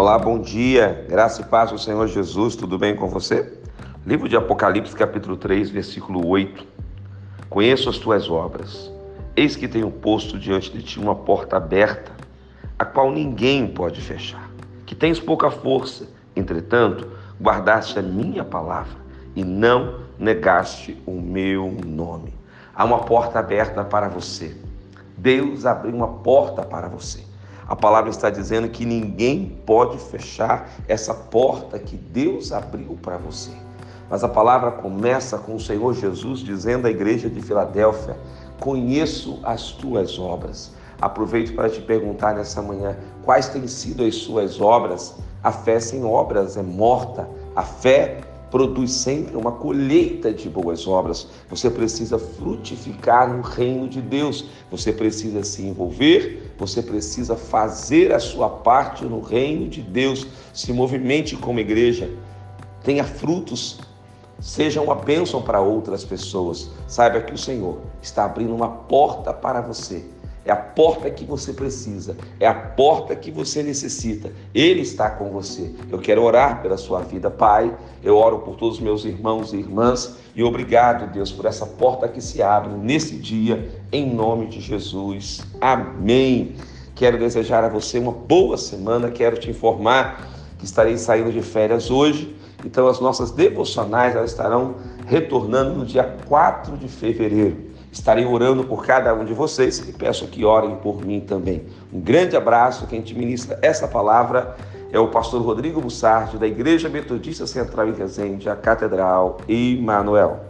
Olá, bom dia. Graça e paz do Senhor Jesus. Tudo bem com você? Livro de Apocalipse, capítulo 3, versículo 8. Conheço as tuas obras. Eis que tenho posto diante de ti uma porta aberta, a qual ninguém pode fechar. Que tens pouca força, entretanto, guardaste a minha palavra e não negaste o meu nome. Há uma porta aberta para você. Deus abriu uma porta para você. A palavra está dizendo que ninguém pode fechar essa porta que Deus abriu para você. Mas a palavra começa com o Senhor Jesus dizendo à igreja de Filadélfia: Conheço as tuas obras. Aproveito para te perguntar nessa manhã: quais têm sido as suas obras? A fé sem obras é morta. A fé produz sempre uma colheita de boas obras. Você precisa frutificar no reino de Deus. Você precisa se envolver, você precisa fazer a sua parte no reino de Deus. Se movimente como igreja. Tenha frutos, seja uma bênção para outras pessoas. Saiba que o Senhor está abrindo uma porta para você é a porta que você precisa, é a porta que você necessita. Ele está com você. Eu quero orar pela sua vida, Pai. Eu oro por todos os meus irmãos e irmãs e obrigado, Deus, por essa porta que se abre nesse dia, em nome de Jesus. Amém. Quero desejar a você uma boa semana. Quero te informar que estarei saindo de férias hoje. Então, as nossas devocionais elas estarão retornando no dia 4 de fevereiro. Estarei orando por cada um de vocês e peço que orem por mim também. Um grande abraço. Quem te ministra essa palavra é o pastor Rodrigo Bussardi, da Igreja Metodista Central em Resende, a Catedral Emanuel.